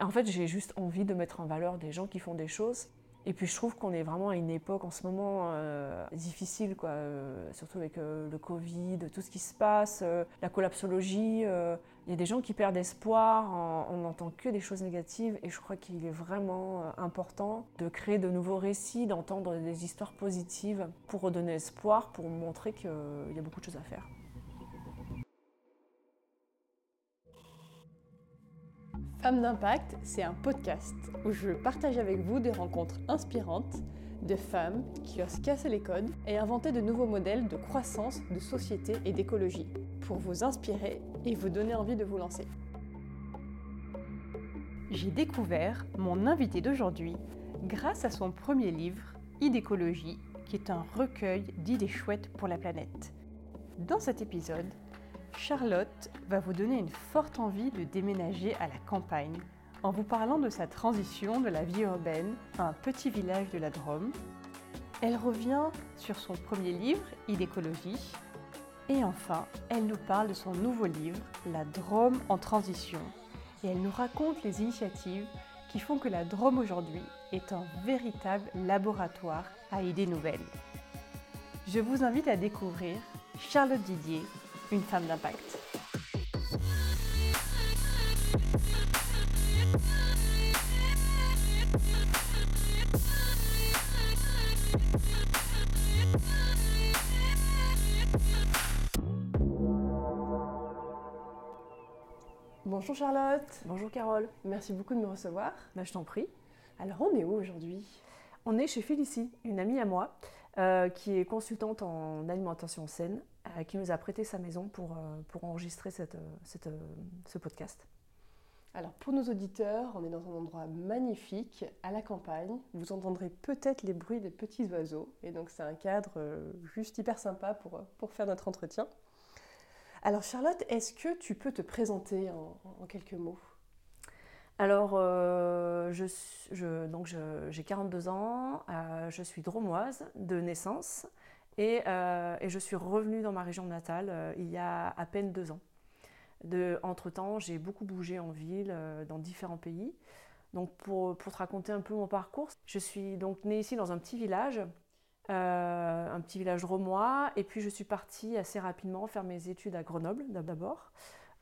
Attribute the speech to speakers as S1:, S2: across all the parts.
S1: En fait, j'ai juste envie de mettre en valeur des gens qui font des choses et puis je trouve qu'on est vraiment à une époque en ce moment euh, difficile, quoi, euh, surtout avec euh, le Covid, tout ce qui se passe, la collapsologie. Il y a des gens qui perdent espoir, on n'entend que des choses négatives et je crois qu'il est vraiment important de créer de nouveaux récits, d'entendre des histoires positives pour redonner espoir, pour montrer qu'il y a beaucoup de choses à faire.
S2: Femmes d'impact, c'est un podcast où je partage avec vous des rencontres inspirantes de femmes qui osent casser les codes et inventer de nouveaux modèles de croissance, de société et d'écologie pour vous inspirer et vous donner envie de vous lancer. J'ai découvert mon invité d'aujourd'hui grâce à son premier livre, Idécologie, qui est un recueil d'idées chouettes pour la planète. Dans cet épisode, Charlotte va vous donner une forte envie de déménager à la campagne en vous parlant de sa transition de la vie urbaine à un petit village de la Drôme. Elle revient sur son premier livre, Idécologie. Et enfin, elle nous parle de son nouveau livre, La Drôme en transition. Et elle nous raconte les initiatives qui font que la Drôme aujourd'hui est un véritable laboratoire à idées nouvelles. Je vous invite à découvrir Charlotte Didier, une femme d'impact. Bonjour Charlotte.
S1: Bonjour Carole.
S2: Merci beaucoup de me recevoir.
S1: Bah, je t'en prie.
S2: Alors on est où aujourd'hui?
S1: On est chez Félicie, une amie à moi, euh, qui est consultante en alimentation saine qui nous a prêté sa maison pour, euh, pour enregistrer cette, cette, ce podcast.
S2: Alors pour nos auditeurs, on est dans un endroit magnifique, à la campagne. Vous entendrez peut-être les bruits des petits oiseaux. Et donc c'est un cadre euh, juste hyper sympa pour, pour faire notre entretien. Alors Charlotte, est-ce que tu peux te présenter en, en quelques mots?
S1: Alors, euh, je, je, donc j'ai 42 ans, euh, je suis dromoise de naissance. Euh, et, je suis revenue dans ma région natale euh, il y a à peine deux ans. entre-temps, j'ai beaucoup bougé en ville, euh, dans différents pays. Donc pour, te raconter un peu mon parcours, je suis donc née ici dans un petit village, un petit village romois, et puis je suis partie assez rapidement faire mes études à Grenoble d'abord,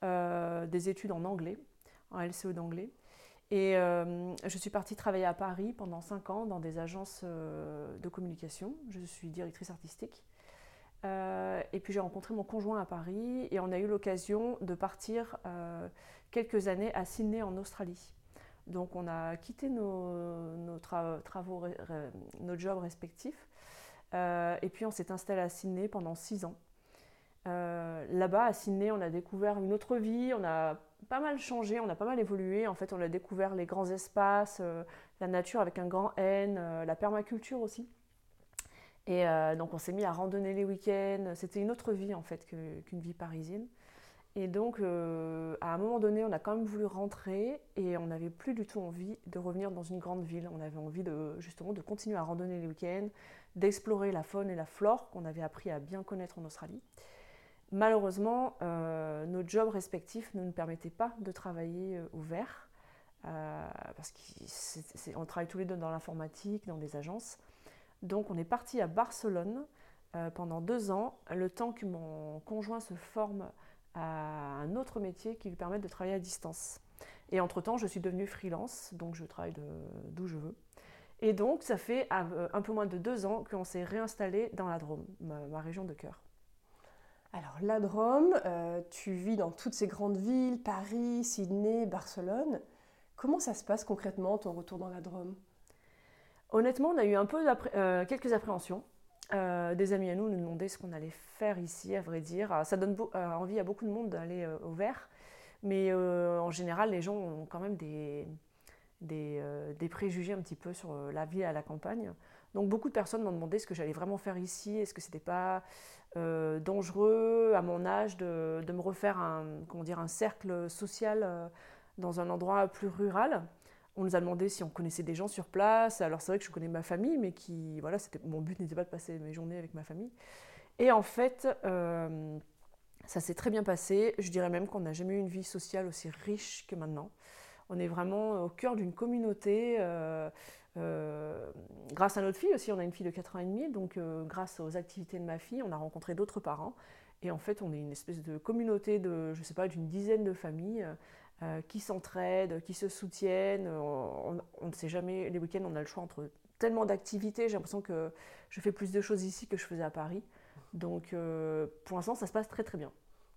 S1: des études en anglais, en LCE d'anglais. Et euh, je suis partie travailler à Paris pendant 5 ans dans des agences euh, de communication. Je suis directrice artistique. Euh, et puis j'ai rencontré mon conjoint à Paris et on a eu l'occasion de partir quelques années à Sydney en Australie. Donc on a quitté nos, travaux, nos jobs respectifs. et puis on s'est installé à Sydney pendant 6 ans. Là-bas, à Sydney, on a découvert une autre vie, pas mal changé, on a pas mal évolué. En fait, on a découvert les grands espaces, euh, la nature avec un grand N, euh, la permaculture aussi. Et euh, donc, on s'est mis à randonner les week-ends. C'était une autre vie en fait qu'une vie parisienne. Et donc, à un moment donné, on a quand même voulu rentrer et on n'avait plus du tout envie de revenir dans une grande ville. On avait envie de justement de continuer à randonner les week-ends, d'explorer la faune et la flore qu'on avait appris à bien connaître en Australie. Malheureusement, euh, nos jobs respectifs ne nous permettaient pas de travailler euh, au vert, euh, parce qu'on travaille tous les deux dans l'informatique, dans des agences. Donc on est parti à Barcelone pendant deux ans, le temps que mon conjoint se forme à un autre métier qui lui permette de travailler à distance. Et entre-temps, je suis devenue freelance, donc je travaille d'où je veux. Et donc, ça fait un peu moins de deux ans qu'on s'est réinstallé dans la Drôme, ma région de cœur.
S2: Alors la Drôme, euh, tu vis dans toutes ces grandes villes, Paris, Sydney, Barcelone. Comment ça se passe concrètement ton retour dans la Drôme
S1: Honnêtement, on a eu un peu euh, quelques appréhensions. Euh, des amis à nous nous demandaient ce qu'on allait faire ici, à vrai dire. Ça donne envie à beaucoup de monde d'aller au vert, mais en général, les gens ont quand même des, des, préjugés un petit peu sur la vie à la campagne. Donc beaucoup de personnes m'ont demandé ce que j'allais vraiment faire ici, est-ce que c'était pas euh, dangereux à mon âge de, me refaire un, comment dire, un cercle social euh, dans un endroit plus rural. On nous a demandé si on connaissait des gens sur place. Alors c'est vrai que je connais ma famille, mais qui, voilà, mon but n'était pas de passer mes journées avec ma famille. Et en fait, euh, ça s'est très bien passé. Je dirais même qu'on n'a jamais eu une vie sociale aussi riche que maintenant. On est vraiment au cœur d'une communauté. Grâce à notre fille aussi, on a une fille de 4 ans et demi, donc grâce aux activités de ma fille, on a rencontré d'autres parents. Et en fait, on est une espèce de communauté de, je sais pas, d'une dizaine de familles qui s'entraident, qui se soutiennent. On, ne sait jamais, les week-ends, on a le choix entre tellement d'activités. J'ai l'impression que je fais plus de choses ici que je faisais à Paris. Donc euh, pour l'instant, ça se passe très très bien.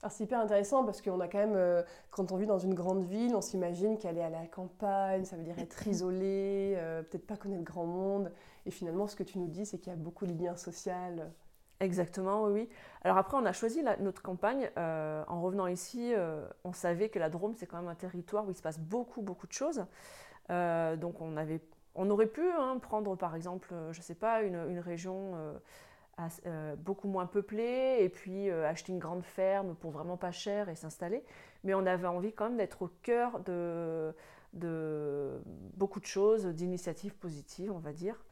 S2: C'est hyper intéressant parce qu'on a quand même, euh, quand on vit dans une grande ville, on s'imagine qu'aller à la campagne, ça veut dire être isolé, euh, peut-être pas connaître grand monde. Et finalement, ce que tu nous dis, c'est qu'il y a beaucoup de liens sociaux.
S1: Exactement, oui. Alors après, on a choisi notre campagne. en revenant ici, on savait que la Drôme, c'est quand même un territoire où il se passe beaucoup, beaucoup de choses. donc on avait on aurait pu hein, prendre par exemple, euh, je ne sais pas, une, région euh, euh, beaucoup moins peuplée et puis acheter une grande ferme pour vraiment pas cher et s'installer. Mais on avait envie quand même d'être au cœur de, beaucoup de choses, d'initiatives positives, on va dire.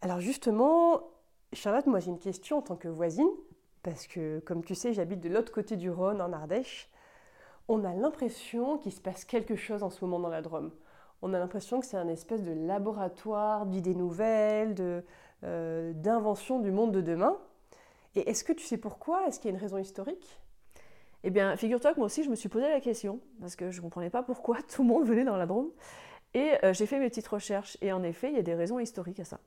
S2: Alors justement, Charlotte, moi j'ai une question en tant que voisine, parce que comme tu sais, j'habite de l'autre côté du Rhône, en Ardèche. On a l'impression qu'il se passe quelque chose en ce moment dans la Drôme on a l'impression que c'est un espèce de laboratoire d'idées nouvelles, de, euh, d'invention du monde de demain. Et est-ce que tu sais pourquoi? Est-ce qu'il y a une raison historique?
S1: Eh bien, figure-toi que moi aussi, je me suis posé la question, parce que je ne comprenais pas pourquoi tout le monde venait dans la Drôme. Et euh, j'ai fait mes petites recherches, et en effet, il y a des raisons historiques à ça.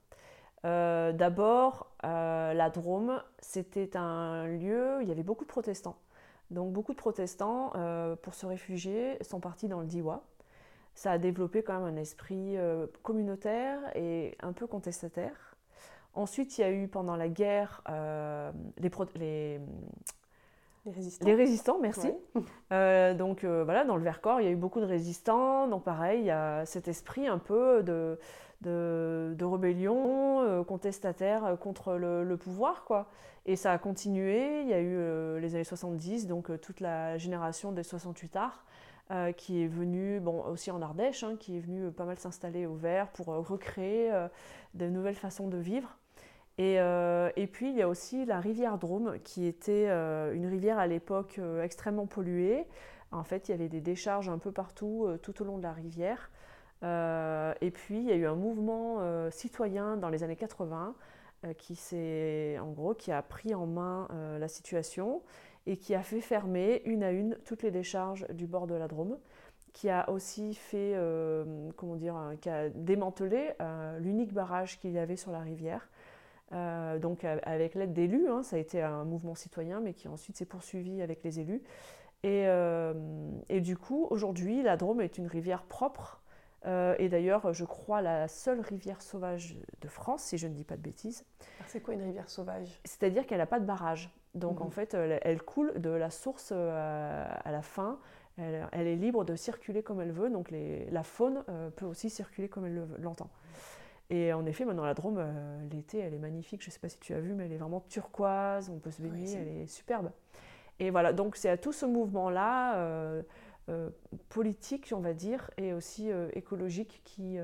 S1: Euh, d'abord, la Drôme, c'était un lieu où il y avait beaucoup de protestants. Donc beaucoup de protestants, pour se réfugier, sont partis dans le Diwa, ça a développé quand même un esprit communautaire et un peu contestataire. Ensuite, il y a eu pendant la guerre euh, les,
S2: les, résistants.
S1: Les résistants, merci. Euh, donc voilà, dans le Vercors, il y a eu beaucoup de résistants. Donc pareil, il y a cet esprit un peu de, de, de rébellion contestataire contre le, le, pouvoir. quoi. Et ça a continué. Il y a eu les années 70, donc toute la génération des 68 arts euh, qui est venu, bon, aussi en Ardèche, hein, qui est venu pas mal s'installer au vert pour euh, recréer euh, de nouvelles façons de vivre. Et, et, puis il y a aussi la rivière Drôme, qui était une rivière à l'époque extrêmement polluée. En fait, il y avait des décharges un peu partout, tout au long de la rivière. et puis il y a eu un mouvement citoyen dans les années 80 qui, en gros, qui a pris en main la situation et qui a fait fermer une à une toutes les décharges du bord de la Drôme, qui a aussi fait, euh, comment dire, qui a démantelé euh, l'unique barrage qu'il y avait sur la rivière. Euh, donc avec l'aide d'élus, hein, ça a été un mouvement citoyen, mais qui ensuite s'est poursuivi avec les élus. Et, et du coup, aujourd'hui, la Drôme est une rivière propre, et d'ailleurs, je crois, la seule rivière sauvage de France, si je ne dis pas de bêtises.
S2: C'est quoi une rivière sauvage?
S1: C'est-à-dire qu'elle n'a pas de barrage. Donc en mhm. fait, elle, coule de la source euh, à, la fin. Elle, est libre de circuler comme elle veut. Donc la faune euh, peut aussi circuler comme elle l'entend. Et en effet, maintenant la Drôme, euh, l'été, elle est magnifique. Je ne sais pas si tu as vu, mais elle est vraiment turquoise. On peut se baigner, elle est superbe. Et voilà, donc c'est à tout ce mouvement-là, politique, on va dire, et aussi écologique, qui,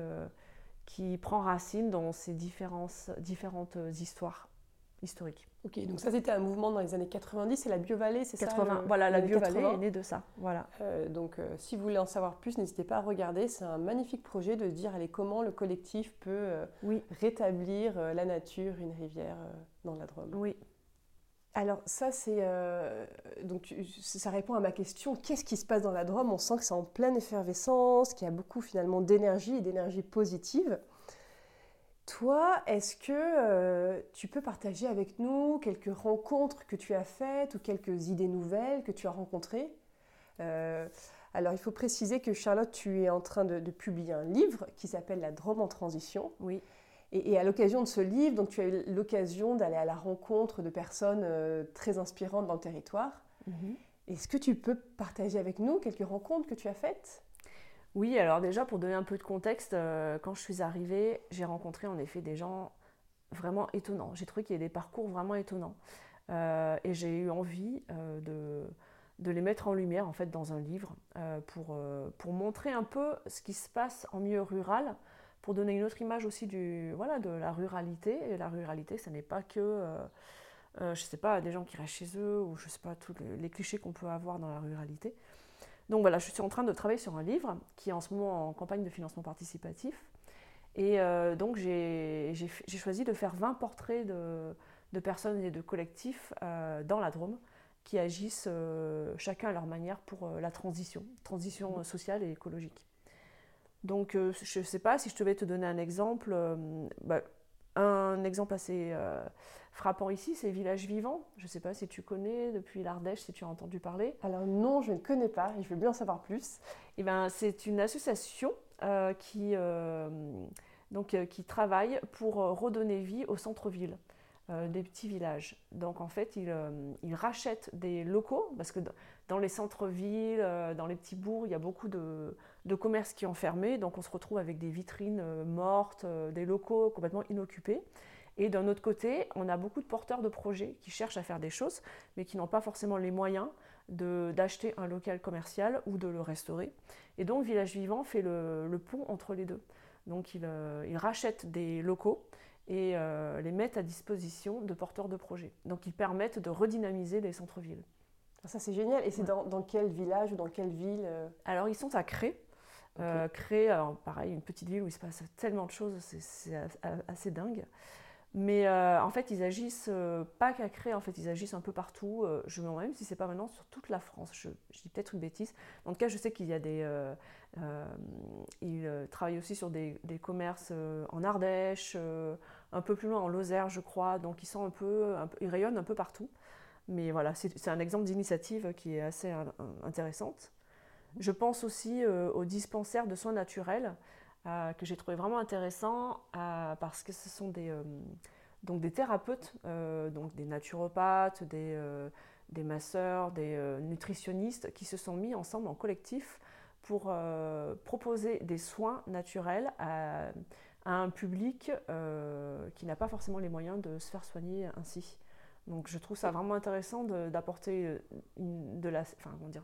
S1: qui prend racine dans ces différentes histoires historiques.
S2: Ok, donc ça c'était un mouvement dans les années 90 et la Biovallée, c'est ça
S1: Voilà, la Biovallée est née de ça. Voilà.
S2: Euh, donc euh, si vous voulez en savoir plus, n'hésitez pas à regarder. C'est un magnifique projet de dire allez, comment le collectif peut euh, rétablir la nature, une rivière dans la Drôme.
S1: Oui.
S2: Alors ça c'est donc ça répond à ma question. Qu'est-ce qui se passe dans la Drôme? On sent que c'est en pleine effervescence, qu'il y a beaucoup finalement d'énergie et d'énergie positive. Toi, est-ce que euh, tu peux partager avec nous quelques rencontres que tu as faites ou quelques idées nouvelles que tu as rencontrées? Euh, Alors, il faut préciser que Charlotte, tu es en train de, publier un livre qui s'appelle La Drôme en transition.
S1: Oui.
S2: Et, à l'occasion de ce livre, donc, tu as eu l'occasion d'aller à la rencontre de personnes euh, très inspirantes dans le territoire. Mhm. Est-ce que tu peux partager avec nous quelques rencontres que tu as faites?
S1: Oui, alors déjà pour donner un peu de contexte, euh, quand je suis arrivée, j'ai rencontré en effet des gens vraiment étonnants. J'ai trouvé qu'il y avait des parcours vraiment étonnants. Euh, et j'ai eu envie euh, de, les mettre en lumière en fait dans un livre pour, montrer un peu ce qui se passe en milieu rural, pour donner une autre image aussi de la ruralité. Et la ruralité, ce n'est pas que, je sais pas, des gens qui restent chez eux ou je sais pas tous les clichés qu'on peut avoir dans la ruralité. Donc voilà, je suis en train de travailler sur un livre qui est en ce moment en campagne de financement participatif. Et donc j'ai choisi de faire 20 portraits de, personnes et de collectifs dans la Drôme qui agissent chacun à leur manière pour la transition, transition sociale et écologique. Donc, euh, je ne sais pas si je devais te donner un exemple. Euh, bah, un exemple assez euh, frappant ici, c'est Village Vivant. Je ne sais pas si tu connais depuis l'Ardèche, si tu as entendu parler.
S2: Alors non, je ne connais pas et je veux bien en savoir plus.
S1: Eh ben, c'est une association qui, donc, qui travaille pour redonner vie au centre-ville. des petits villages. Donc en fait, ils, ils, rachètent des locaux, parce que dans les centres-villes, dans les petits bourgs, il y a beaucoup de, de commerces qui ont fermé, donc on se retrouve avec des vitrines euh, mortes, euh, des locaux complètement inoccupés. Et d'un autre côté, on a beaucoup de porteurs de projets qui cherchent à faire des choses, mais qui n'ont pas forcément les moyens d'acheter un local commercial ou de le restaurer. Et donc Village Vivant fait le, pont entre les deux. Donc il, euh, rachète des locaux et les met à disposition de porteurs de projets. Donc ils permettent de redynamiser les centres-villes.
S2: Ça c'est génial. Et c'est dans, dans, quel village ou dans quelle ville
S1: Alors ils sont à Cré, euh, créer, pareil, une petite ville où il se passe tellement de choses, c'est assez dingue. Mais euh, en fait, ils agissent euh, pas qu'à créer, en fait, ils agissent un peu partout. je me demande même si c'est pas maintenant sur toute la France. Je, dis peut-être une bêtise. En tout cas, je sais qu'il y a des. ils travaillent aussi sur des, commerces en Ardèche, un peu plus loin en Lozère, je crois. Donc, ils sont un peu, ils rayonnent un peu partout. Mais voilà, c'est un exemple d'initiative qui est assez intéressante. Je pense aussi euh, aux dispensaires de soins naturels euh, que j'ai trouvé vraiment intéressant euh, parce que ce sont des, des thérapeutes, donc des naturopathes, des, masseurs, des nutritionnistes qui se sont mis ensemble en collectif pour proposer des soins naturels à un public qui n'a pas forcément les moyens de se faire soigner ainsi. Donc je trouve ça vraiment intéressant d'apporter euh, de, la, enfin, dire,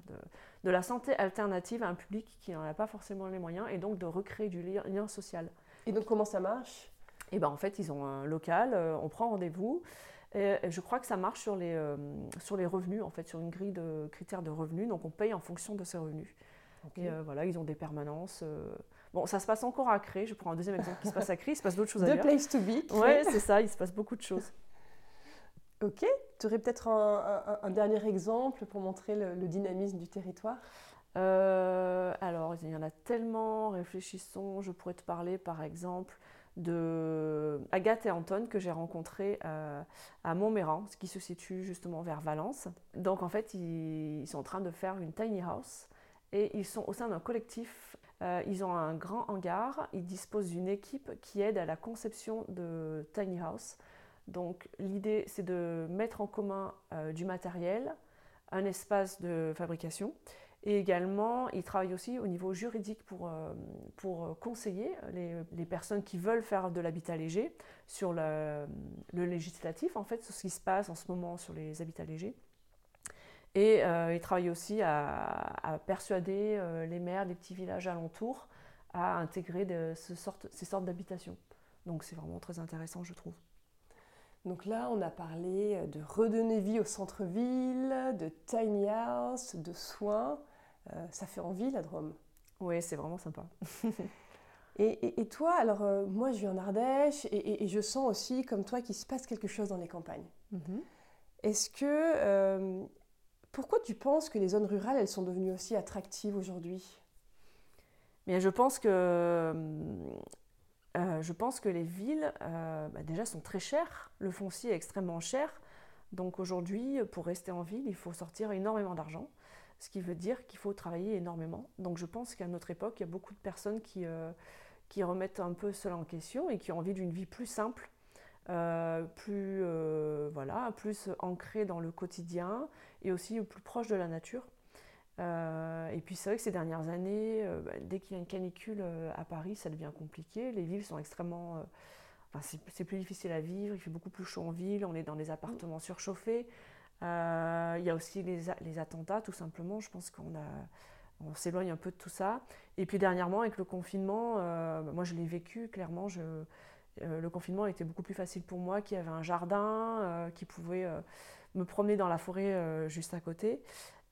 S1: de, la santé alternative à un public qui n'en a pas forcément les moyens et donc de recréer du lien, social.
S2: Et donc comment ça marche?
S1: Et eh ben en fait ils ont un local, euh, on prend rendez-vous. Et je crois que ça marche sur les, euh, sur les revenus, en fait, sur une grille de critères de revenus. Donc on paye en fonction de ces revenus. Et voilà, ils ont des permanences. Bon, ça se passe encore à Cré. Je prends un deuxième exemple qui se passe à Cré. Il se passe d'autres choses ailleurs.
S2: The place to be.
S1: Oui, c'est ça. Il se passe beaucoup de choses.
S2: Ok, tu aurais peut-être un, dernier exemple pour montrer le, dynamisme du territoire?
S1: Euh, Alors, il y en a tellement, réfléchissons, je pourrais te parler par exemple de Agathe et Anton que j'ai rencontrés euh, à Montméran, qui se situe justement vers Valence. Donc en fait, ils, sont en train de faire une tiny house et ils sont au sein d'un collectif. Euh, ils ont un grand hangar, ils disposent d'une équipe qui aide à la conception de tiny house. Donc l'idée, c'est de mettre en commun euh, du matériel, un espace de fabrication. Et également, ils travaillent aussi au niveau juridique pour, euh, pour conseiller les, personnes qui veulent faire de l'habitat léger sur le, législatif, en fait, sur ce qui se passe en ce moment sur les habitats légers. Et euh, ils travaillent aussi à, persuader les maires des petits villages alentours à intégrer de ce sorte, ces sortes d'habitations. Donc c'est vraiment très intéressant, je trouve.
S2: Donc là, on a parlé de redonner vie au centre-ville, de tiny house, de soins. Euh, ça fait envie, la Drôme.
S1: Oui, c'est vraiment sympa.
S2: et, toi, alors euh, moi, je vis en Ardèche et, je sens aussi, comme toi, qu'il se passe quelque chose dans les campagnes. Mhm. Est-ce que... Euh, pourquoi tu penses que les zones rurales, elles sont devenues aussi attractives aujourd'hui?
S1: Bien, je pense que euh, je pense que les villes, euh, bah, déjà, sont très chères. Le foncier est extrêmement cher. Donc aujourd'hui, pour rester en ville, il faut sortir énormément d'argent, ce qui veut dire qu'il faut travailler énormément. Donc je pense qu'à notre époque, il y a beaucoup de personnes qui, euh, qui remettent un peu cela en question et qui ont envie d'une vie plus simple, plus, voilà, plus ancrée dans le quotidien et aussi plus proche de la nature. Euh, et puis c'est vrai que ces dernières années, euh, bah, dès qu'il y a une canicule euh, à Paris, ça devient compliqué. Les villes sont extrêmement... Enfin, c'est plus difficile à vivre, il fait beaucoup plus chaud en ville, on est dans des appartements surchauffés. il y a aussi les, attentats, tout simplement. Je pense qu'on s'éloigne un peu de tout ça. Et puis dernièrement, avec le confinement, bah, moi je l'ai vécu clairement. Le confinement était beaucoup plus facile pour moi, qui avait un jardin, qui pouvait me promener dans la forêt juste à côté.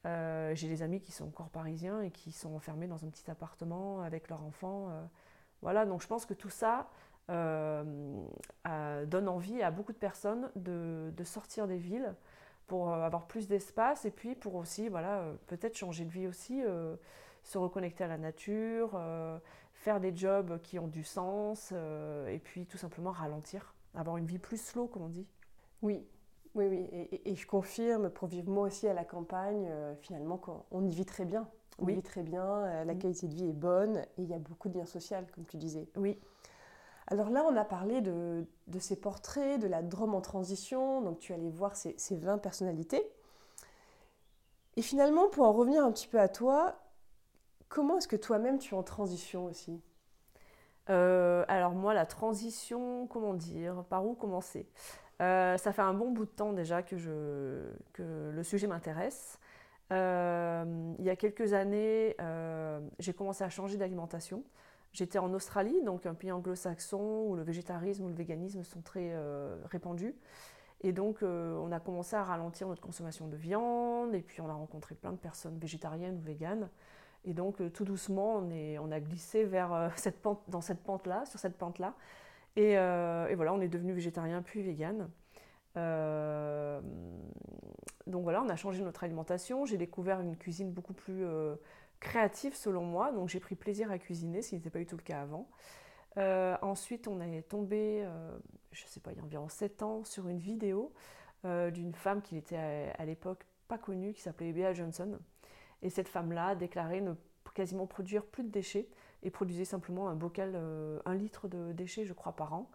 S1: J'ai des amis qui sont encore parisiens et qui sont enfermés dans un petit appartement avec leurs enfants. voilà, donc je pense que tout ça donne envie à beaucoup de personnes de, de sortir des villes pour avoir plus d'espace et puis pour aussi, voilà, peut-être changer de vie aussi, se reconnecter à la nature, faire des jobs qui ont du sens et puis tout simplement ralentir, avoir une vie plus slow, comme on dit.
S2: Oui, oui, oui. Et, je confirme, pour vivre moi aussi à la campagne, euh, finalement, on y vit très bien. On y vit très bien, euh, la qualité de vie est bonne et il y a beaucoup de liens sociaux, comme tu disais.
S1: Oui.
S2: Alors là, on a parlé de, ces portraits, de la Drôme en transition. Donc tu allais voir ces, ces 20 personnalités. Et finalement, pour en revenir un petit peu à toi, comment est-ce que toi-même tu es en transition aussi?
S1: Euh, Alors moi, la transition, comment dire? Par où commencer? Euh, ça fait un bon bout de temps déjà que, le sujet m'intéresse. Euh, il y a quelques années, euh, j'ai commencé à changer d'alimentation. J'étais en Australie, donc un pays anglo-saxon où le végétarisme ou le véganisme sont très répandus. Et donc, on a commencé à ralentir notre consommation de viande, et puis on a rencontré plein de personnes végétariennes ou véganes. Et donc, tout doucement, on, a glissé vers cette pente, dans cette pente-là, sur cette pente-là. Euh, et, voilà, on est devenu végétarien puis vegan. Euh, donc voilà, on a changé notre alimentation. J'ai découvert une cuisine beaucoup plus euh, créative selon moi. Donc j'ai pris plaisir à cuisiner, ce qui n'était pas du tout le cas avant. ensuite, on est tombé, je ne sais pas, il y a environ 7 ans, sur une vidéo d'une femme qui était à, l'époque pas connue, qui s'appelait Bea Johnson. Et cette femme-là déclarait ne quasiment produire plus de déchets et produisait simplement un bocal, euh, un litre de déchets, je crois, par an.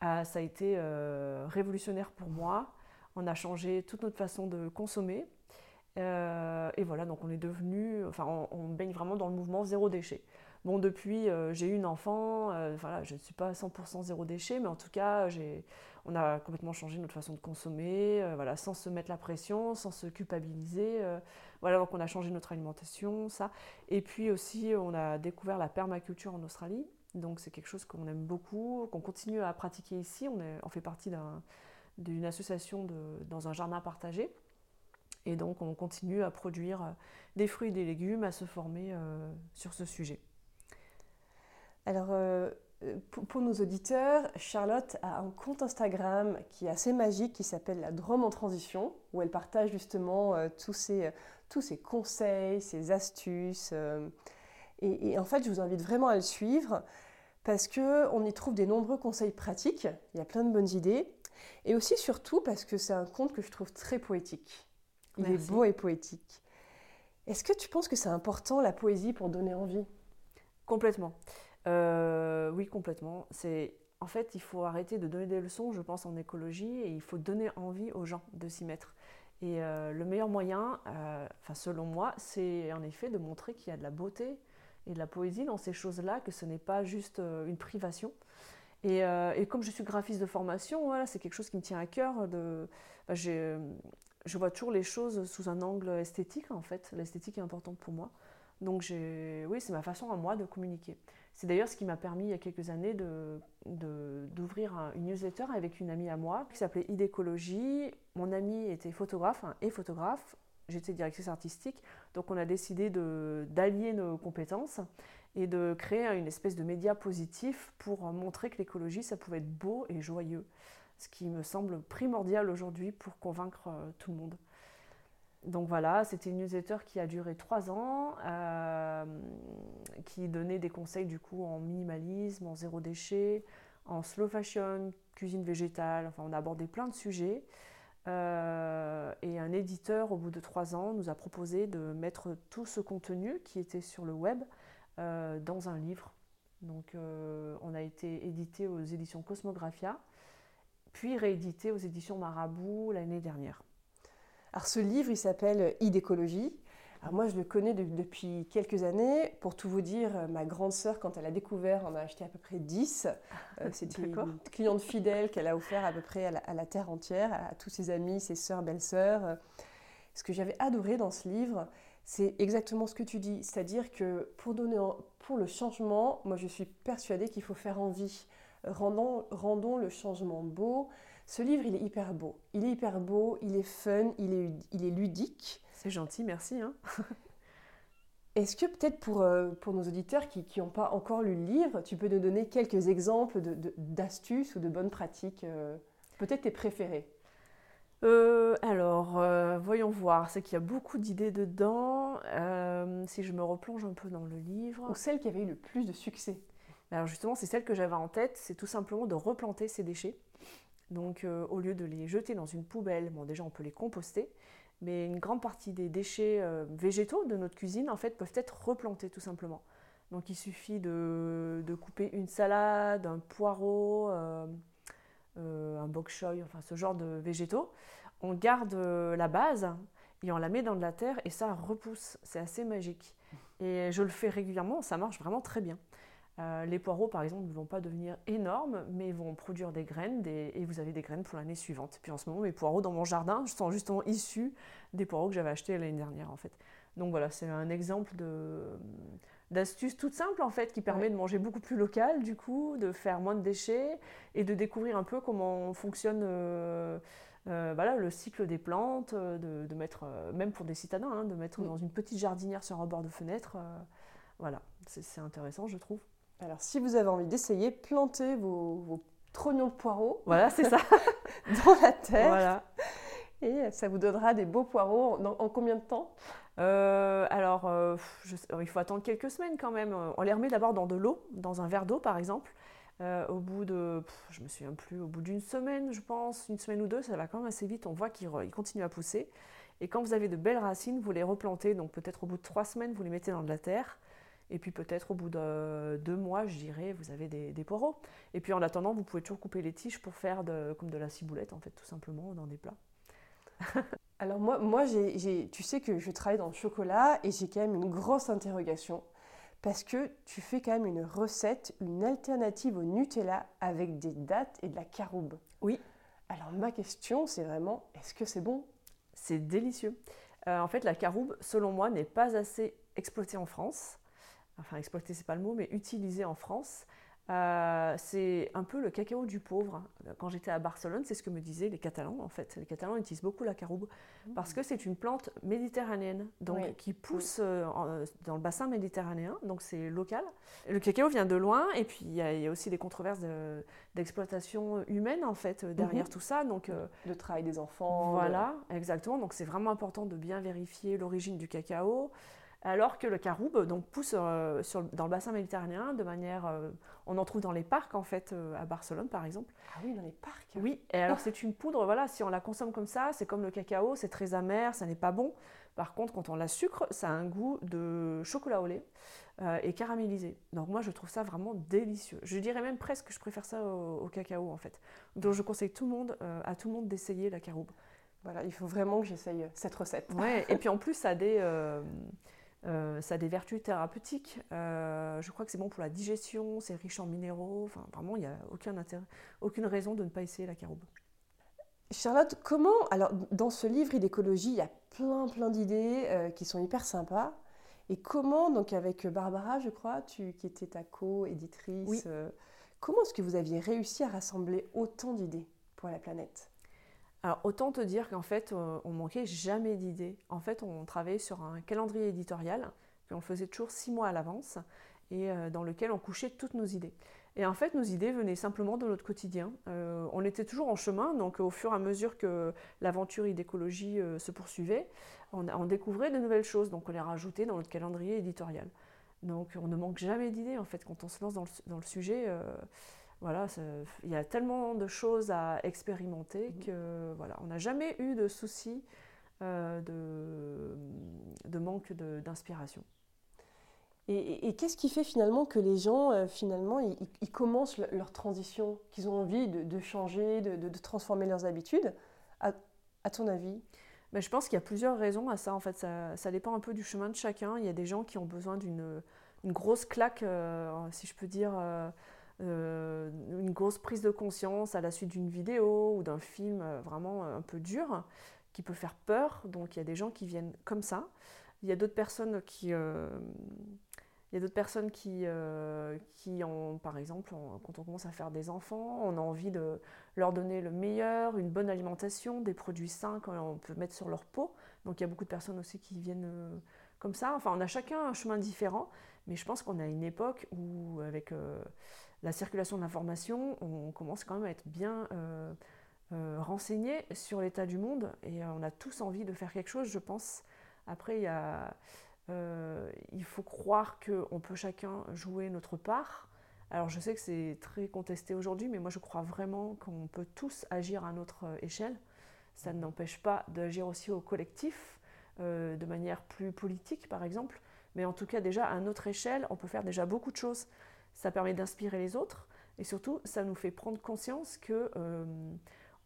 S1: Ah, ça a été euh, révolutionnaire pour moi. On a changé toute notre façon de consommer. Euh, et voilà, donc on est devenu, enfin, on, baigne vraiment dans le mouvement zéro déchet. Bon, depuis, j'ai eu une enfant, voilà, je ne suis pas 100% zéro déchet, mais en tout cas, on a complètement changé notre façon de consommer, voilà, sans se mettre la pression, sans se culpabiliser. Voilà, donc on a changé notre alimentation, ça. Et puis aussi, on a découvert la permaculture en Australie. Donc c'est quelque chose qu'on aime beaucoup, qu'on continue à pratiquer ici. On, fait partie d'une association dans un jardin partagé. Et donc on continue à produire des fruits et des légumes, à se former euh, sur ce sujet.
S2: Alors, euh, pour, nos auditeurs, Charlotte a un compte Instagram qui est assez magique, qui s'appelle La Drôme en Transition, où elle partage justement euh, tous ces tous ses conseils, ses astuces. Euh, et, en fait, je vous invite vraiment à le suivre parce qu'on y trouve des nombreux conseils pratiques, il y a plein de bonnes idées, et aussi surtout parce que c'est un conte que je trouve très poétique. Il est beau et poétique. Est-ce que tu penses que c'est important la poésie pour donner envie?
S1: Complètement. Euh, oui, complètement. En fait, il faut arrêter de donner des leçons, je pense, en écologie, et il faut donner envie aux gens de s'y mettre. Et euh, le meilleur moyen, euh, enfin selon moi, c'est en effet de montrer qu'il y a de la beauté et de la poésie dans ces choses-là, que ce n'est pas juste une privation. Et, comme je suis graphiste de formation, voilà, c'est quelque chose qui me tient à cœur. Bah, je vois toujours les choses sous un angle esthétique, en fait. L'esthétique est importante pour moi. Donc oui, c'est ma façon à moi de communiquer. C'est d'ailleurs ce qui m'a permis il y a quelques années d'ouvrir une newsletter avec une amie à moi qui s'appelait Idécologie. Mon amie était photographe et photographe. J'étais directrice artistique. Donc on a décidé d'allier nos compétences et de créer une espèce de média positif pour montrer que l'écologie, ça pouvait être beau et joyeux. Ce qui me semble primordial aujourd'hui pour convaincre euh, tout le monde. Donc voilà, c'était une newsletter qui a duré trois ans, euh, qui donnait des conseils du coup en minimalisme, en zéro déchet, en slow fashion, cuisine végétale, enfin on a abordé plein de sujets. Euh, et un éditeur, au bout de trois ans, nous a proposé de mettre tout ce contenu qui était sur le web euh, dans un livre. Donc on a été édité aux éditions Cosmographia, puis réédité aux éditions Marabout l'année dernière.
S2: Alors ce livre, il s'appelle Idécologie. Alors moi, je le connais depuis quelques années. Pour tout vous dire, ma grande sœur, quand elle a découvert, en a acheté à peu près 10. Euh, c'était une cliente fidèle qu'elle a offert à peu près à la, terre entière, à, tous ses amis, ses sœurs, belles-sœurs. Ce que j'avais adoré dans ce livre, c'est exactement ce que tu dis. C'est-à-dire que pour, donner pour le changement, moi je suis persuadée qu'il faut faire envie. Rendons, rendons le changement beau, ce livre, il est hyper beau. Il est hyper beau, il est fun, il est, il est ludique.
S1: C'est gentil, merci. Hein.
S2: Est-ce que peut-être pour, euh, pour nos auditeurs qui n'ont pas encore lu le livre, tu peux nous donner quelques exemples d'astuces de, ou de bonnes pratiques, euh, peut-être tes préférés
S1: euh, alors, voyons voir. C'est qu'il y a beaucoup d'idées dedans. si je me replonge un peu dans le livre.
S2: Ou celle qui avait eu le plus de succès?
S1: Alors justement, c'est celle que j'avais en tête. C'est tout simplement de replanter ces déchets. Donc, au lieu de les jeter dans une poubelle, bon, déjà on peut les composter mais une grande partie des déchets euh, végétaux de notre cuisine en fait peuvent être replantés tout simplement. Donc il suffit de, couper une salade, un poireau, euh, euh, un bok choy, enfin ce genre de végétaux. On garde la base et on la met dans de la terre et ça repousse. C'est assez magique. Et je le fais régulièrement, ça marche vraiment très bien. Euh, les poireaux, par exemple, ne vont pas devenir énormes, mais vont produire des graines et vous avez des graines pour l'année suivante. Puis en ce moment, mes poireaux dans mon jardin sont justement issus des poireaux que j'avais achetés l'année dernière, en fait. Donc voilà, c'est un exemple de d'astuce toute simple en fait qui permet de manger beaucoup plus local du coup, de faire moins de déchets et de découvrir un peu comment fonctionne euh, euh, voilà, le cycle des plantes, de, mettre, même pour des citadins, hein, de mettre dans une petite jardinière sur un bord de fenêtre. voilà, c'est intéressant je trouve.
S2: Alors, si vous avez envie d'essayer, plantez vos, vos trognons de poireaux.
S1: Voilà, c'est ça.
S2: dans la terre. Voilà. Et ça vous donnera des beaux poireaux en, combien de temps?
S1: Euh, alors, euh, il faut attendre quelques semaines quand même. On les remet d'abord dans de l'eau, dans un verre d'eau par exemple. Euh, au bout de, je me souviens plus, au bout d'une semaine, je pense, une semaine ou deux, ça va quand même assez vite. On voit qu'ils continuent à pousser. Et quand vous avez de belles racines, vous les replantez. Donc peut-être au bout de trois semaines, vous les mettez dans de la terre. Et puis peut-être au bout de deux mois, je dirais, vous avez des, poireaux. Et puis en attendant, vous pouvez toujours couper les tiges pour faire de, comme de la ciboulette, en fait, tout simplement, dans des plats.
S2: Alors moi, moi tu sais que je travaille dans le chocolat et j'ai quand même une grosse interrogation parce que tu fais quand même une recette, une alternative au Nutella avec des dattes et de la caroube.
S1: Oui.
S2: Alors ma question, c'est vraiment, est-ce que c'est bon?
S1: C'est délicieux. Euh, en fait, la caroube, selon moi, n'est pas assez exploitée en France enfin exploiter c'est pas le mot, mais utiliser en France. Euh, c'est un peu le cacao du pauvre. Quand j'étais à Barcelone, c'est ce que me disaient les Catalans en fait. Les Catalans utilisent beaucoup la caroube mmh. parce que c'est une plante méditerranéenne, donc qui pousse euh, euh, dans le bassin méditerranéen, donc c'est local. Le cacao vient de loin et puis il y, a aussi des controverses d'exploitation humaine en fait derrière mmh. tout ça. Donc
S2: le travail des enfants.
S1: Voilà, exactement. Donc c'est vraiment important de bien vérifier l'origine du cacao alors que le caroube donc, pousse euh, dans le bassin méditerranéen de manière... Euh, on en trouve dans les parcs, en fait, euh, à Barcelone, par exemple.
S2: Ah oui, dans les parcs
S1: Oui, et alors c'est une poudre, voilà, si on la consomme comme ça, c'est comme le cacao, c'est très amer, ça n'est pas bon. Par contre, quand on la sucre, ça a un goût de chocolat au lait et caramélisé. Donc moi, je trouve ça vraiment délicieux. Je dirais même presque que je préfère ça au, cacao, en fait. Donc je conseille tout le monde, à tout le monde d'essayer la caroube.
S2: Voilà, il faut vraiment que j'essaye cette recette.
S1: Ouais, et puis en plus, ça a des... Euh, ça a des vertus thérapeutiques. Euh, je crois que c'est bon pour la digestion, c'est riche en minéraux. Enfin, vraiment, il n'y a aucun intérêt, aucune raison de ne pas essayer la caroube.
S2: Charlotte, comment Alors, dans ce livre d'écologie, il y a plein, plein d'idées euh, qui sont hyper sympas. Et comment, donc avec Barbara, je crois, tu, qui était ta co-éditrice, comment est-ce que vous aviez réussi à rassembler autant d'idées pour la planète?
S1: Autant te dire qu'en fait, euh, on manquait jamais d'idées. En fait, on travaillait sur un calendrier éditorial, qu'on le faisait toujours six mois à l'avance, et euh, dans lequel on couchait toutes nos idées. Et en fait, nos idées venaient simplement de notre quotidien. Euh, on était toujours en chemin, donc au fur et à mesure que l'aventure idécologie se poursuivait, on, découvrait de nouvelles choses, donc on les rajoutait dans notre calendrier éditorial. Donc on ne manque jamais d'idées, en fait, quand on se lance dans le sujet voilà, il y a tellement de choses à expérimenter mhm. que voilà, on n'a jamais eu de souci euh, de, manque d'inspiration.
S2: Et, qu'est-ce qui fait finalement que les gens, euh, finalement, ils, commencent leur transition, qu'ils ont envie de, changer, de, transformer leurs habitudes? À, ton avis?
S1: Ben, Je pense qu'il y a plusieurs raisons à ça. En fait, ça, dépend un peu du chemin de chacun. Il y a des gens qui ont besoin d'une grosse claque, euh, si je peux dire euh, une grosse prise de conscience à la suite d'une vidéo ou d'un film euh, vraiment euh, un peu dur qui peut faire peur. Donc il y a des gens qui viennent comme ça. Il y a d'autres personnes qui, Il y a d'autres personnes qui, qui ont, par exemple, quand on commence à faire des enfants, on a envie de leur donner le meilleur, une bonne alimentation, des produits sains qu'on peut mettre sur leur peau. Donc il y a beaucoup de personnes aussi qui viennent comme ça. Enfin, on a chacun un chemin différent, mais je pense qu'on a une époque où, avec la circulation de l'information, on commence quand même à être bien renseigné sur l'état du monde et on a tous envie de faire quelque chose, je pense. Après, il y a euh, il faut croire qu'on peut chacun jouer notre part. Alors je sais que c'est très contesté aujourd'hui, mais moi je crois vraiment qu'on peut tous agir à notre euh, échelle. Ça ne n'empêche pas d'agir aussi au collectif, euh, de manière plus politique par exemple. Mais en tout cas déjà à notre échelle, on peut faire déjà beaucoup de choses. Ça permet d'inspirer les autres et surtout ça nous fait prendre conscience que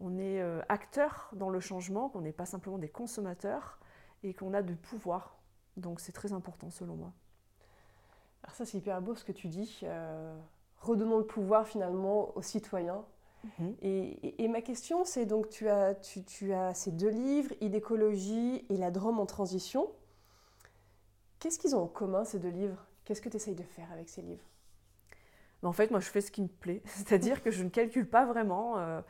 S1: on est acteur dans le changement, qu'on n'est pas simplement des consommateurs et qu'on a du pouvoir donc c'est très important selon moi.
S2: Alors ça c'est hyper beau ce que tu dis. Euh, redonnons le pouvoir finalement aux citoyens. Mhm. Et, ma question c'est donc tu as, tu, as ces deux livres, Idécologie et La Drôme en transition. Qu'est-ce qu'ils ont en commun ces deux livres? Qu'est-ce que tu essayes de faire avec ces livres?
S1: En fait, moi, je fais ce qui me plaît. C'est-à-dire que je ne calcule pas vraiment. Euh,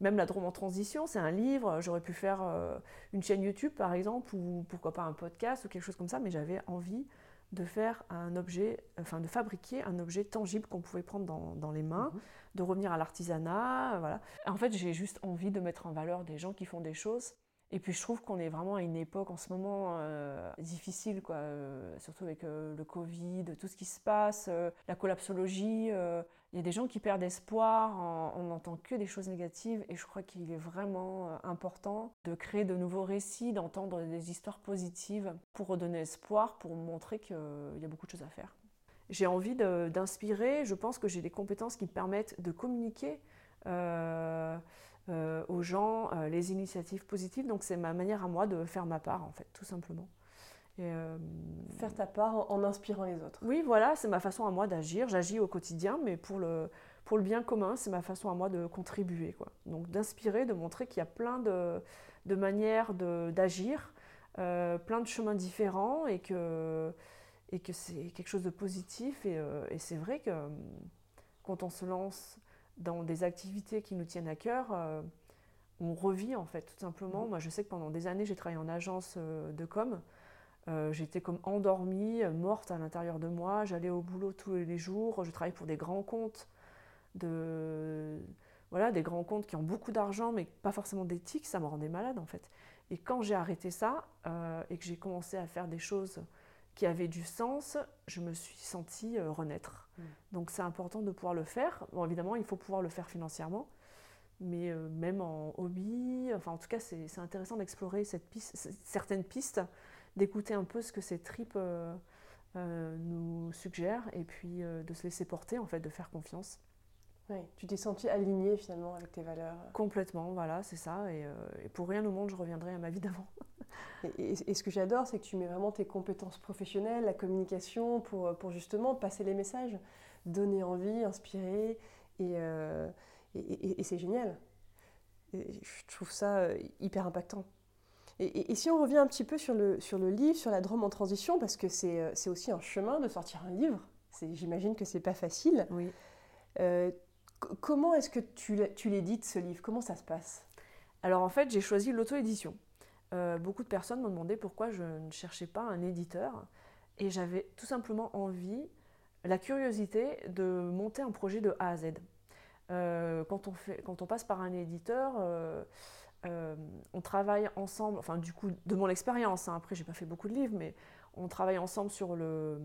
S1: même la Drôme en transition, c'est un livre. J'aurais pu faire euh, une chaîne YouTube, par exemple, ou pourquoi pas un podcast ou quelque chose comme ça, mais j'avais envie de faire un objet, enfin de fabriquer un objet tangible qu'on pouvait prendre dans, les mains, mhm. de revenir à l'artisanat, voilà. En fait, j'ai juste envie de mettre en valeur des gens qui font des choses et puis je trouve qu'on est vraiment à une époque en ce moment euh, difficile, quoi, euh, surtout avec euh, le Covid, tout ce qui se passe, la collapsologie. Il y a des gens qui perdent espoir, on n'entend que des choses négatives et je crois qu'il est vraiment important de créer de nouveaux récits, d'entendre des histoires positives pour redonner espoir, pour montrer qu'il y a beaucoup de choses à faire. J'ai envie d'inspirer, je pense que j'ai des compétences qui me permettent de communiquer. Aux gens euh, les initiatives positives. Donc c'est ma manière à moi de faire ma part, en fait, tout simplement.
S2: Euh, faire ta part en, inspirant les autres.
S1: Oui, voilà, c'est ma façon à moi d'agir. J'agis au quotidien, mais pour le, pour le bien commun, c'est ma façon à moi de contribuer. Quoi. Donc d'inspirer, de montrer qu'il y a plein de, de manières d'agir, plein de chemins différents et que, et que c'est quelque chose de positif. Et, et c'est vrai que quand on se lance dans des activités qui nous tiennent à cœur, euh, on revit en fait, tout simplement. Mm. Moi, je sais que pendant des années, j'ai travaillé en agence euh, de com. Euh, j'étais comme endormie, morte à l'intérieur de moi. J'allais au boulot tous les jours. Je travaillais pour des grands comptes, de, voilà, des grands comptes qui ont beaucoup d'argent, mais pas forcément d'éthique. Ça me rendait malade en fait. Et quand j'ai arrêté ça et que j'ai commencé à faire des choses qui avait du sens, je me suis sentie euh, renaître. Mm. Donc c'est important de pouvoir le faire. Bon, évidemment, il faut pouvoir le faire financièrement, mais euh, même en hobby, enfin en tout cas, c'est intéressant d'explorer cette piste, certaines pistes, d'écouter un peu ce que ces tripes euh, nous suggèrent et puis de se laisser porter, en fait, de faire confiance.
S2: Oui, tu t'es sentie alignée finalement avec tes valeurs.
S1: Complètement, voilà, c'est ça. Et, et, pour rien au monde, je reviendrai à ma vie d'avant.
S2: Et, ce que j'adore, c'est que tu mets vraiment tes compétences professionnelles, la communication, pour, pour justement passer les messages, donner envie, inspirer, et, euh, et c'est génial. je trouve ça euh, hyper impactant. Et, si on revient un petit peu sur le, sur le livre, sur la Drôme en transition, parce que c'est euh, aussi un chemin de sortir un livre, j'imagine que c'est pas facile.
S1: Oui.
S2: comment est-ce que tu l'édites ce livre? Comment ça se passe?
S1: Alors en fait, j'ai choisi l'auto-édition. Euh, beaucoup de personnes m'ont demandé pourquoi je ne cherchais pas un éditeur. Et j'avais tout simplement envie, la curiosité de monter un projet de A à Z. Euh, quand, on fait, quand on passe par un éditeur, euh, on travaille ensemble, enfin du coup, de mon expérience, hein, après j'ai pas fait beaucoup de livres, mais on travaille ensemble sur, le,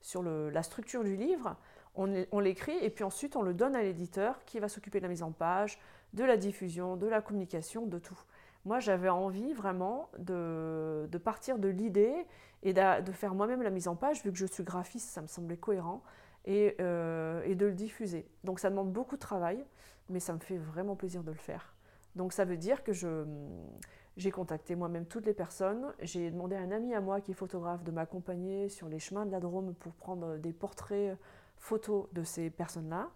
S1: sur le, la structure du livre, on l'écrit et puis ensuite on le donne à l'éditeur qui va s'occuper de la mise en page, de la diffusion, de la communication, de tout. Moi, j'avais envie vraiment de, partir de l'idée et de, faire moi-même la mise en page, vu que je suis graphiste, ça me semblait cohérent, et, euh, et, de le diffuser. Donc ça demande beaucoup de travail, mais ça me fait vraiment plaisir de le faire. Donc ça veut dire que j'ai contacté moi-même toutes les personnes, j'ai demandé à un ami à moi qui est photographe de m'accompagner sur les chemins de la Drôme pour prendre des portraits photos de ces personnes-là.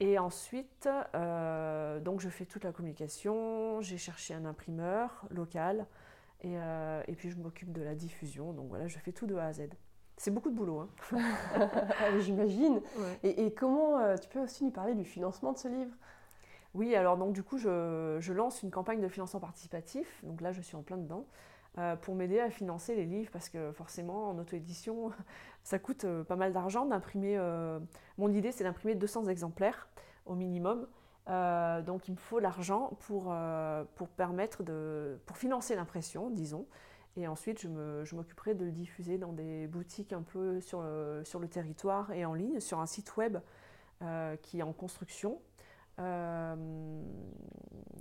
S1: Et ensuite, euh, donc je fais toute la communication, j'ai cherché un imprimeur local et, euh, et puis je m'occupe de la diffusion. Donc voilà, je fais tout de A à Z. C'est beaucoup de boulot. Hein.
S2: J'imagine. Et, comment euh, tu peux aussi nous parler du financement de ce livre?
S1: Oui, alors donc du coup, je, lance une campagne de financement participatif. Donc là, je suis en plein dedans. Euh, pour m'aider à financer les livres parce que forcément en auto-édition ça coûte euh, pas mal d'argent d'imprimer. mon idée c'est d'imprimer 200 exemplaires au minimum. donc il me faut l'argent pour, pour permettre de pour financer l'impression, disons. Et ensuite, je m'occuperai de le diffuser dans des boutiques un peu sur, euh, sur le territoire et en ligne, sur un site web euh, qui est en construction. Euh,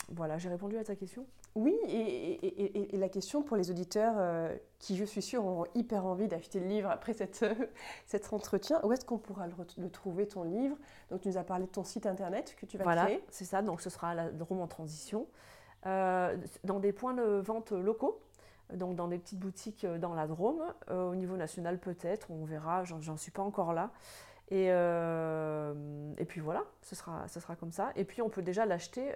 S1: voilà, j'ai répondu à ta question.
S2: Oui, et, et, la question pour les auditeurs qui, je suis sûre, ont hyper envie d'acheter le livre après cette, cet entretien, où est-ce qu'on pourra le, trouver, ton livre? Donc, tu nous as parlé de ton site internet que tu vas
S1: voilà,
S2: créer.
S1: Voilà, c'est ça, donc ce sera la Rome en transition. dans des points de vente locaux, donc dans des petites boutiques euh, dans la Drôme. Euh, au niveau national peut-être, on verra, j'en suis pas encore là. Et, euh, et, puis voilà, ce sera, ce sera comme ça. Et puis on peut déjà l'acheter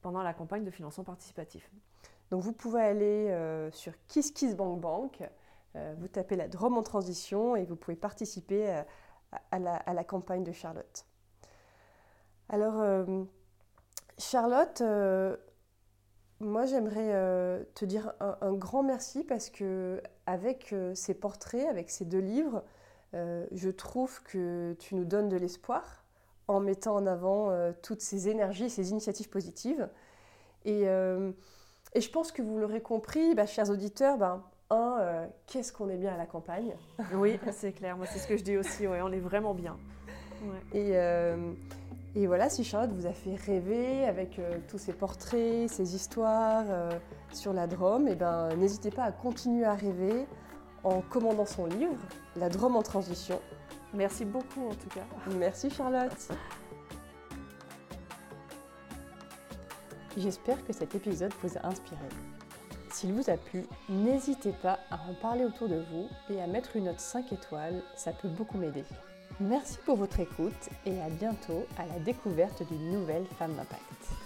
S1: pendant la campagne de financement participatif.
S2: Donc vous pouvez aller sur KissKissBankBank, vous tapez la Drôme en transition et vous pouvez participer à, la, à la, campagne de Charlotte. Alors Charlotte, moi, j'aimerais euh, te dire un, grand merci parce que avec euh, ces portraits, avec ces deux livres, euh, je trouve que tu nous donnes de l'espoir en mettant en avant toutes ces énergies, ces initiatives positives. Et, et je pense que vous l'aurez compris, bah, chers auditeurs, ben, un, qu'est-ce qu'on est bien à la campagne?
S1: Oui, c'est clair. Moi, c'est ce que je dis aussi. Ouais, on est vraiment bien.
S2: Et et voilà, si Charlotte vous a fait rêver avec euh, tous ces portraits, ces histoires euh, sur la Drôme, eh ben, n'hésitez pas à continuer à rêver en commandant son livre, La Drôme en transition.
S1: Merci beaucoup en tout cas.
S2: Merci Charlotte. J'espère que cet épisode vous a inspiré. S'il vous a plu, n'hésitez pas à en parler autour de vous et à mettre une note 5 étoiles, ça peut beaucoup m'aider. Merci pour votre écoute et à bientôt à la découverte d'une nouvelle femme d'impact.